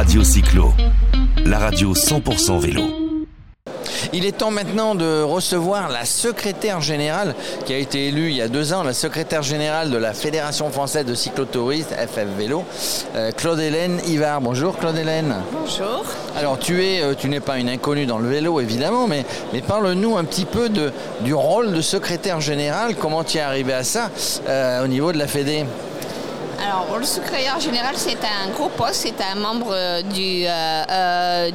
Radio Cyclo, la radio 100% vélo. Il est temps maintenant de recevoir la secrétaire générale qui a été élue il y a deux ans, la secrétaire générale de la Fédération française de cyclotourisme, FF Vélo, euh, Claude-Hélène Ivar. Bonjour Claude-Hélène. Bonjour. Alors tu es, euh, tu n'es pas une inconnue dans le vélo évidemment, mais, mais parle-nous un petit peu de, du rôle de secrétaire générale, comment tu es arrivé à ça euh, au niveau de la Fédé? Alors, le secrétaire général, c'est un gros poste, c'est un membre du,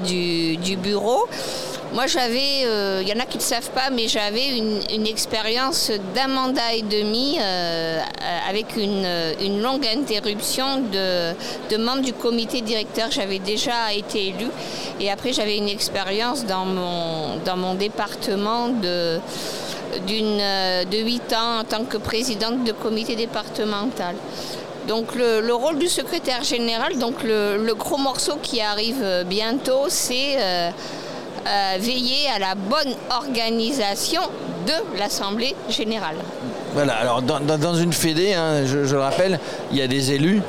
du, du, bureau. Moi, j'avais, euh, il y en a qui ne savent pas, mais j'avais une, expérience d'un mandat et demi euh, avec une, longue interruption de, membre du comité directeur. J'avais déjà été élue et après, j'avais une expérience dans mon, dans mon département de d'une de 8 ans en tant que présidente de comité départemental. Donc le, rôle du secrétaire général, donc le, gros morceau qui arrive bientôt, c'est euh, euh, veiller à la bonne organisation de l'Assemblée générale. Voilà, alors dans, une fédé, hein, je le rappelle, il y a des élus,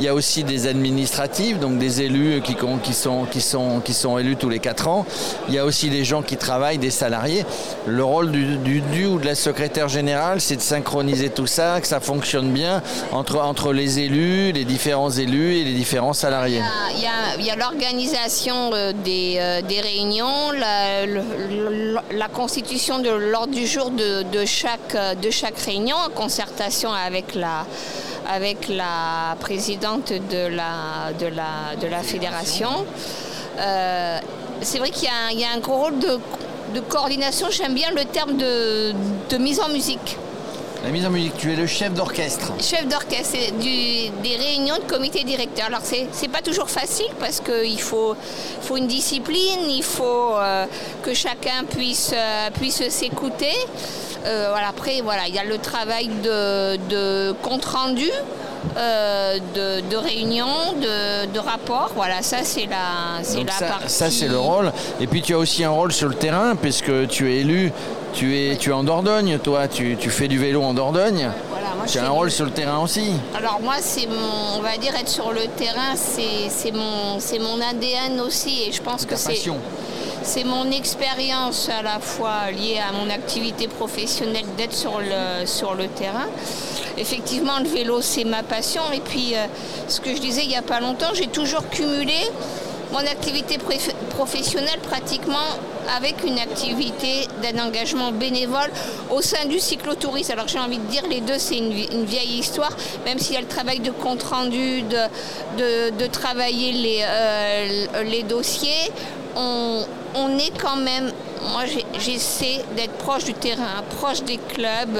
il y a aussi des administratifs, donc des élus qui, sont, élus tous les quatre ans. Il y a aussi des gens qui travaillent, des salariés. Le rôle du, du, ou de la secrétaire générale, c'est de synchroniser tout ça, que ça fonctionne bien entre, les élus, les différents élus et les différents salariés. Il y a l'organisation euh, des, euh, des, réunions, la, constitution de l'ordre du jour de, chaque, de chaque réunion en concertation avec la avec la présidente de la, de la, de la fédération. Euh, c'est vrai qu'il y, a un gros rôle de, de coordination, j'aime bien le terme de, de, mise en musique. La mise en musique, tu es le chef d'orchestre. Chef d'orchestre, des réunions de comité directeur. Alors c'est pas toujours facile parce qu'il faut, faut une discipline, il faut euh, que chacun puisse, euh, puisse s'écouter. Euh, voilà, après, voilà, il y a le travail de, compte rendu. Euh, de, de réunion, de, rapport. Voilà, ça c'est la, c'est la ça, partie. Ça c'est le rôle. Et puis tu as aussi un rôle sur le terrain, puisque tu es élu, tu es, tu es en Dordogne, toi, tu, fais du vélo en Dordogne. tu as un rôle sur le terrain aussi. Alors moi, c'est mon, on va dire être sur le terrain, c'est, mon, c'est mon ADN aussi, et je pense que c'est. C'est mon expérience à la fois liée à mon activité professionnelle d'être sur le, sur le terrain. Effectivement, le vélo, c'est ma passion. Et puis, euh, ce que je disais il n'y a pas longtemps, j'ai toujours cumulé mon activité professionnelle pratiquement avec une activité d'un engagement bénévole au sein du cyclotourisme. Alors j'ai envie de dire, les deux, c'est une, vieille histoire, même s'il y a le travail de compte-rendu, de, de, travailler les, euh, les dossiers, on, on est quand même, moi j'essaie d'être proche du terrain, proche des clubs,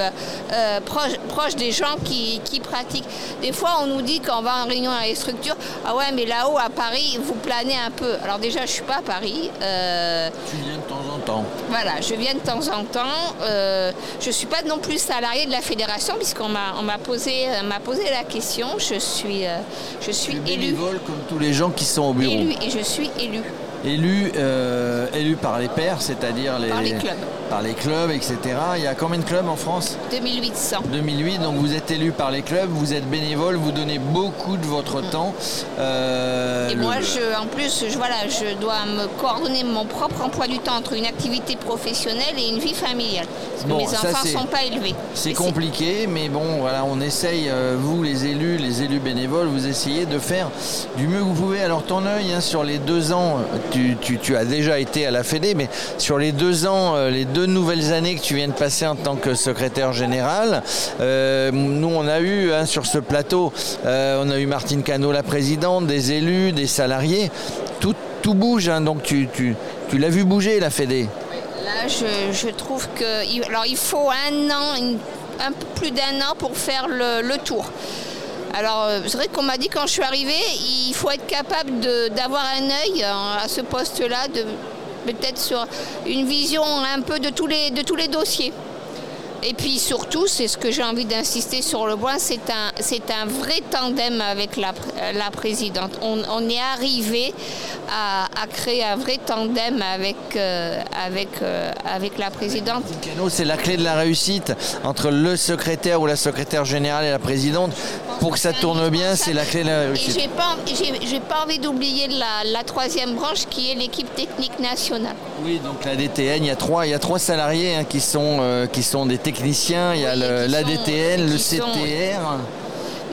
euh, proche, des gens qui, pratiquent. Des fois on nous dit quand on va en réunion à les structures, ah ouais mais là-haut à Paris vous planez un peu. Alors déjà je suis pas à Paris. Euh, tu viens de temps en temps. Voilà, je viens de temps en temps. Euh, je suis pas non plus salarié de la fédération puisqu'on m'a posé m'a posé la question. Je suis je suis élu. comme tous les gens qui sont au bureau. Élu et je suis élu élu, euh, élu par les pairs, c'est-à-dire les, par les clubs. Par les clubs, etc. Il y a combien de clubs en France? 2800. 2008, donc vous êtes élu par les clubs, vous êtes bénévole, vous donnez beaucoup de votre mm. temps. Euh, et moi, je, en plus, je, voilà, je dois me coordonner mon propre emploi du temps entre une activité professionnelle et une vie familiale. mes enfants ne sont pas élevés. C'est compliqué, mais bon, voilà, on essaye, euh, vous les élus, les élus bénévoles, vous essayez de faire du mieux que vous pouvez. Alors ton œil hein, sur les deux ans tu, as déjà été à la Fédé, mais sur les deux ans, euh, les deux nouvelles années que tu viens de passer en tant que secrétaire général, euh, nous on a eu hein, sur ce plateau, euh, on a eu Martine Cano, la présidente, des élus, des salariés, tout, tout bouge, hein, donc tu, l'as vu bouger la Fédé. Là, je, trouve que alors il faut un an, un peu plus d'un an pour faire le tour. Alors, euh, c'est vrai qu'on m'a dit quand je suis arrivée, il faut être capable d'avoir un œil à ce poste-là, peut-être sur une vision un peu de tous les, de tous les dossiers. Et puis surtout, c'est ce que j'ai envie d'insister sur le point, c'est un, c'est un vrai tandem avec la, la présidente. On, est arrivé à, créer un vrai tandem avec, euh, avec, euh, avec la présidente. C'est la clé de la réussite entre le secrétaire ou la secrétaire générale et la présidente. Pour que ça tourne bien, c'est la clé de la. Et j'ai pas, pas envie d'oublier la, troisième branche qui est l'équipe technique nationale. Oui, donc la DTN, il y a trois, il y a trois salariés hein, qui, sont, euh, qui sont des techniciens. Il y a l'ADTN, le, CTR.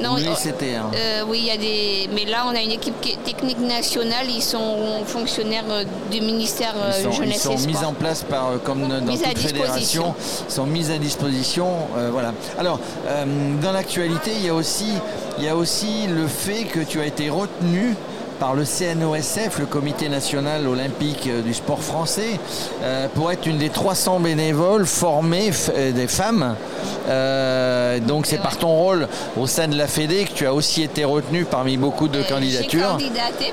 Non, oui, c'était. Euh, oui, il y a des. Mais là, on a une équipe technique nationale. Ils sont fonctionnaires euh, du ministère ils sont, Jeunesse Ils sont mis en place par, euh, comme dans toute fédération, ils sont mis à disposition. voilà. Alors, dans l'actualité, il y a aussi, il y a aussi le fait que tu as été retenu par le CNOSF, le Comité national olympique du sport français, pour être une des 300 bénévoles formés des femmes euh, donc c'est par ton rôle au sein de la Fédé que tu as aussi été retenu parmi beaucoup de euh, candidatures.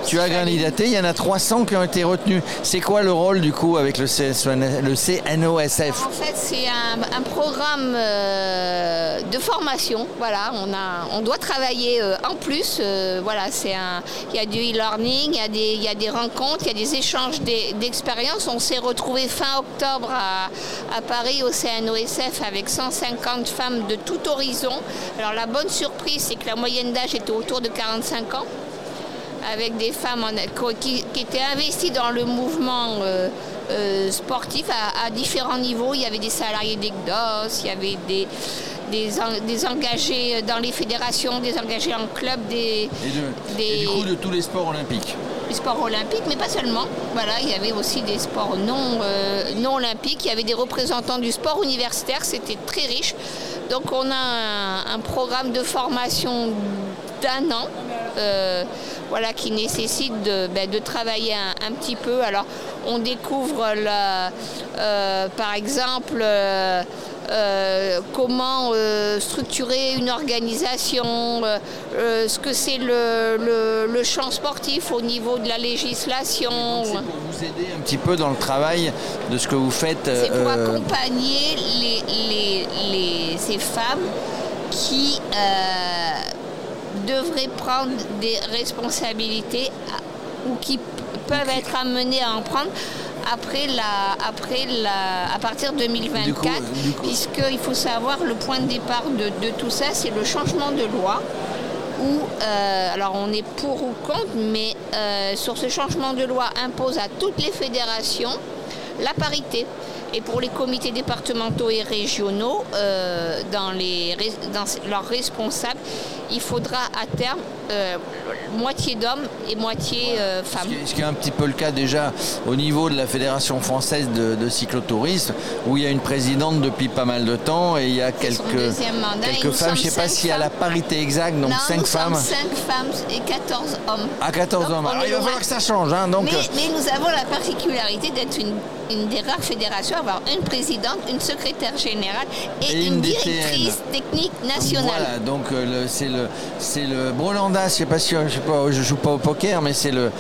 Tu as candidaté, il y en a 300 qui ont été retenus. C'est quoi le rôle du coup avec le, CNOSF En fait c'est un, programme euh, de formation. Voilà, on, a, on doit travailler en plus. voilà, c'est un, il y a du e-learning, il y a des, rencontres, il y a des échanges d'expériences. On s'est retrouvé fin octobre à, à Paris au CNOSF avec 150 femmes de tout horizon. Alors la bonne surprise, c'est que la moyenne d'âge était autour de 45 ans, avec des femmes qui, étaient investies dans le mouvement euh, euh, sportif à, différents niveaux. Il y avait des salariés d'EGDOS, il y avait des, des, engagés dans les fédérations, des engagés en club, des, et, du coup de tous les sports olympiques les sports olympiques, mais pas seulement. Voilà, il y avait aussi des sports non, euh, non olympiques, il y avait des représentants du sport universitaire, c'était très riche. Donc on a un, programme de formation d'un an. Euh, voilà, qui nécessite de, ben, travailler un, petit peu. Alors, on découvre, euh, par exemple, euh, comment euh, structurer une organisation, euh, ce que c'est le, champ sportif au niveau de la législation. C'est pour vous aider un petit peu dans le travail de ce que vous faites. C'est pour accompagner ces femmes qui devraient prendre des responsabilités ou qui peuvent être amenées à en prendre après la, après la, à partir de 2024, puisqu'il faut savoir le point de départ de, tout ça, c'est le changement de loi. Où, euh, alors on est pour ou contre, mais euh, sur ce changement de loi impose à toutes les fédérations la parité. Et pour les comités départementaux et régionaux, euh, dans, les, dans leurs responsables, il faudra à terme euh, moitié d'hommes et moitié euh, femmes. Ce qui, est, un petit peu le cas déjà au niveau de la Fédération française de, cyclotourisme, où il y a une présidente depuis pas mal de temps et il y a quelques, quelques femmes. Je ne sais pas s'il y a la parité exacte, donc 5 femmes. 5 femmes et 14 hommes. Ah, 14 hommes. Alors il va falloir que ça change. Hein, donc... mais, mais nous avons la particularité d'être une une des rares fédérations à avoir une présidente, une secrétaire générale et, une, directrice technique nationale. Voilà, donc euh, c'est le c'est le Je sais joue pas au poker, mais c'est le,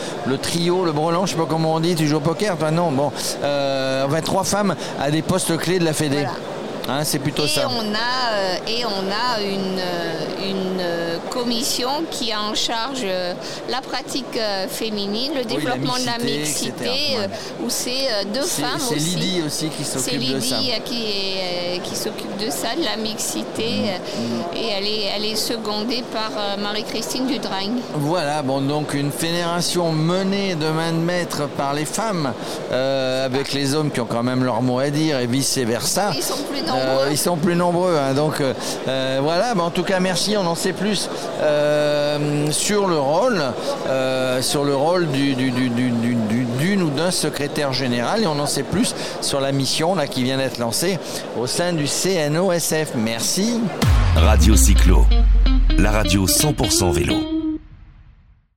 trio, le Brelan, je sais pas comment on dit, tu joues au poker, toi non, bon, euh, trois femmes à des postes clés de la Fédé. Hein, c'est plutôt et ça. On a, euh, et on a une, euh, une euh, commission qui a en charge la pratique féminine, le développement de la mixité, où c'est deux femmes aussi. C'est Lydie aussi qui s'occupe de ça. C'est Lydie qui, qui s'occupe de ça, de la mixité, mm. et elle est, elle est secondée par Marie-Christine Dudragne. Voilà, bon, donc une fédération menée de main de maître par les femmes, avec les hommes qui ont quand même leur mot à dire, et vice-versa. Ils sont plus euh, ils sont plus nombreux. Hein. donc euh, euh, voilà, en tout cas merci, on en sait plus sur le rôle, sur le rôle d'une ou d'un secrétaire général et on en sait plus sur la mission là, qui vient d'être lancée au sein du CNOSF. Merci. Radio Cyclo, la radio 100% vélo.